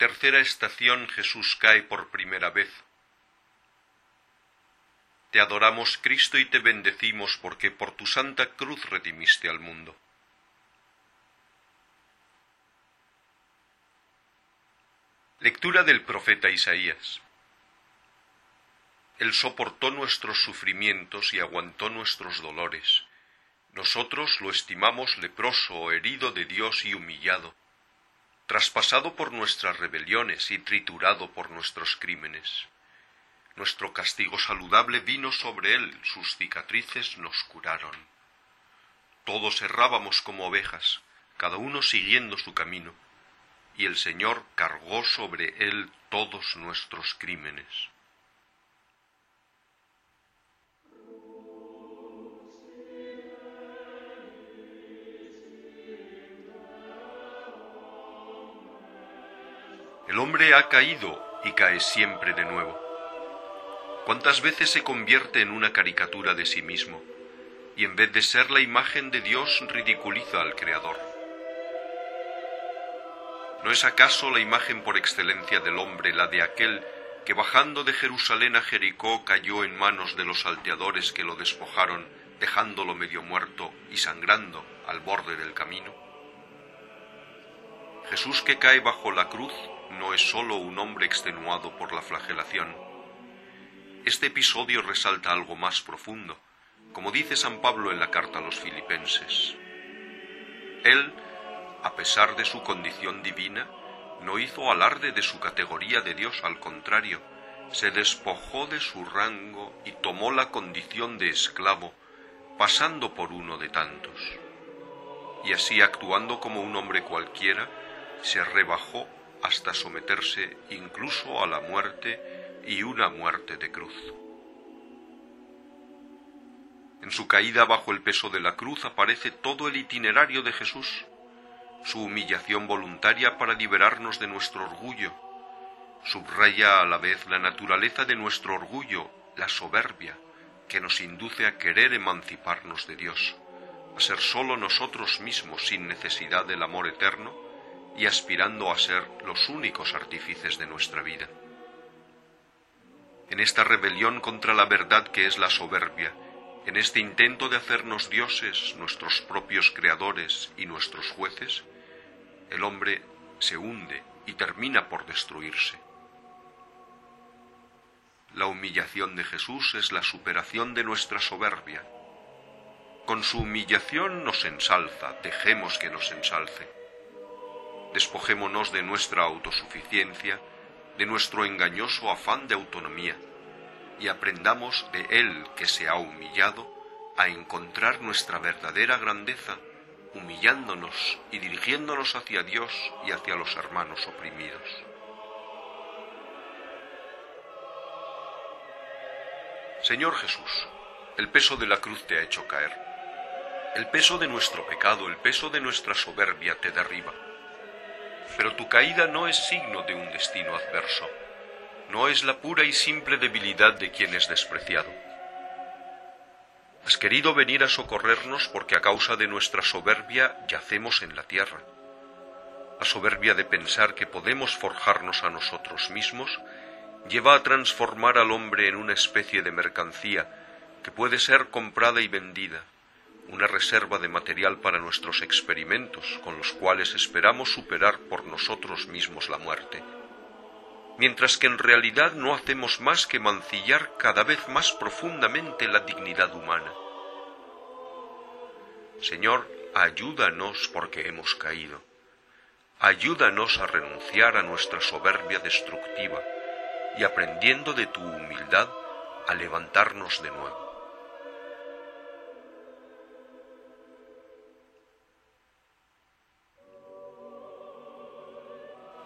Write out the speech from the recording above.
Tercera estación Jesús cae por primera vez. Te adoramos Cristo y te bendecimos porque por tu santa cruz redimiste al mundo. Lectura del profeta Isaías. Él soportó nuestros sufrimientos y aguantó nuestros dolores. Nosotros lo estimamos leproso, herido de Dios y humillado, traspasado por nuestras rebeliones y triturado por nuestros crímenes. Nuestro castigo saludable vino sobre él, sus cicatrices nos curaron. Todos errábamos como ovejas, cada uno siguiendo su camino y el Señor cargó sobre él todos nuestros crímenes. El hombre ha caído y cae siempre de nuevo. ¿Cuántas veces se convierte en una caricatura de sí mismo y en vez de ser la imagen de Dios ridiculiza al Creador? ¿No es acaso la imagen por excelencia del hombre la de aquel que bajando de Jerusalén a Jericó cayó en manos de los salteadores que lo despojaron, dejándolo medio muerto y sangrando al borde del camino? Jesús que cae bajo la cruz no es sólo un hombre extenuado por la flagelación. Este episodio resalta algo más profundo, como dice San Pablo en la carta a los filipenses. Él a pesar de su condición divina, no hizo alarde de su categoría de Dios, al contrario, se despojó de su rango y tomó la condición de esclavo, pasando por uno de tantos. Y así, actuando como un hombre cualquiera, se rebajó hasta someterse incluso a la muerte y una muerte de cruz. En su caída bajo el peso de la cruz aparece todo el itinerario de Jesús, su humillación voluntaria para liberarnos de nuestro orgullo. Subraya a la vez la naturaleza de nuestro orgullo, la soberbia, que nos induce a querer emanciparnos de Dios, a ser sólo nosotros mismos sin necesidad del amor eterno y aspirando a ser los únicos artífices de nuestra vida. En esta rebelión contra la verdad que es la soberbia, en este intento de hacernos dioses, nuestros propios creadores y nuestros jueces, el hombre se hunde y termina por destruirse. La humillación de Jesús es la superación de nuestra soberbia. Con su humillación nos ensalza, dejemos que nos ensalce. Despojémonos de nuestra autosuficiencia, de nuestro engañoso afán de autonomía, y aprendamos de Él que se ha humillado a encontrar nuestra verdadera grandeza, humillándonos y dirigiéndonos hacia Dios y hacia los hermanos oprimidos. Señor Jesús, el peso de la cruz te ha hecho caer. El peso de nuestro pecado, el peso de nuestra soberbia te derriba. Pero tu caída no es signo de un destino adverso no es la pura y simple debilidad de quien es despreciado. Has querido venir a socorrernos porque a causa de nuestra soberbia yacemos en la tierra. La soberbia de pensar que podemos forjarnos a nosotros mismos lleva a transformar al hombre en una especie de mercancía que puede ser comprada y vendida, una reserva de material para nuestros experimentos con los cuales esperamos superar por nosotros mismos la muerte mientras que en realidad no hacemos más que mancillar cada vez más profundamente la dignidad humana. Señor, ayúdanos porque hemos caído. Ayúdanos a renunciar a nuestra soberbia destructiva y aprendiendo de tu humildad a levantarnos de nuevo.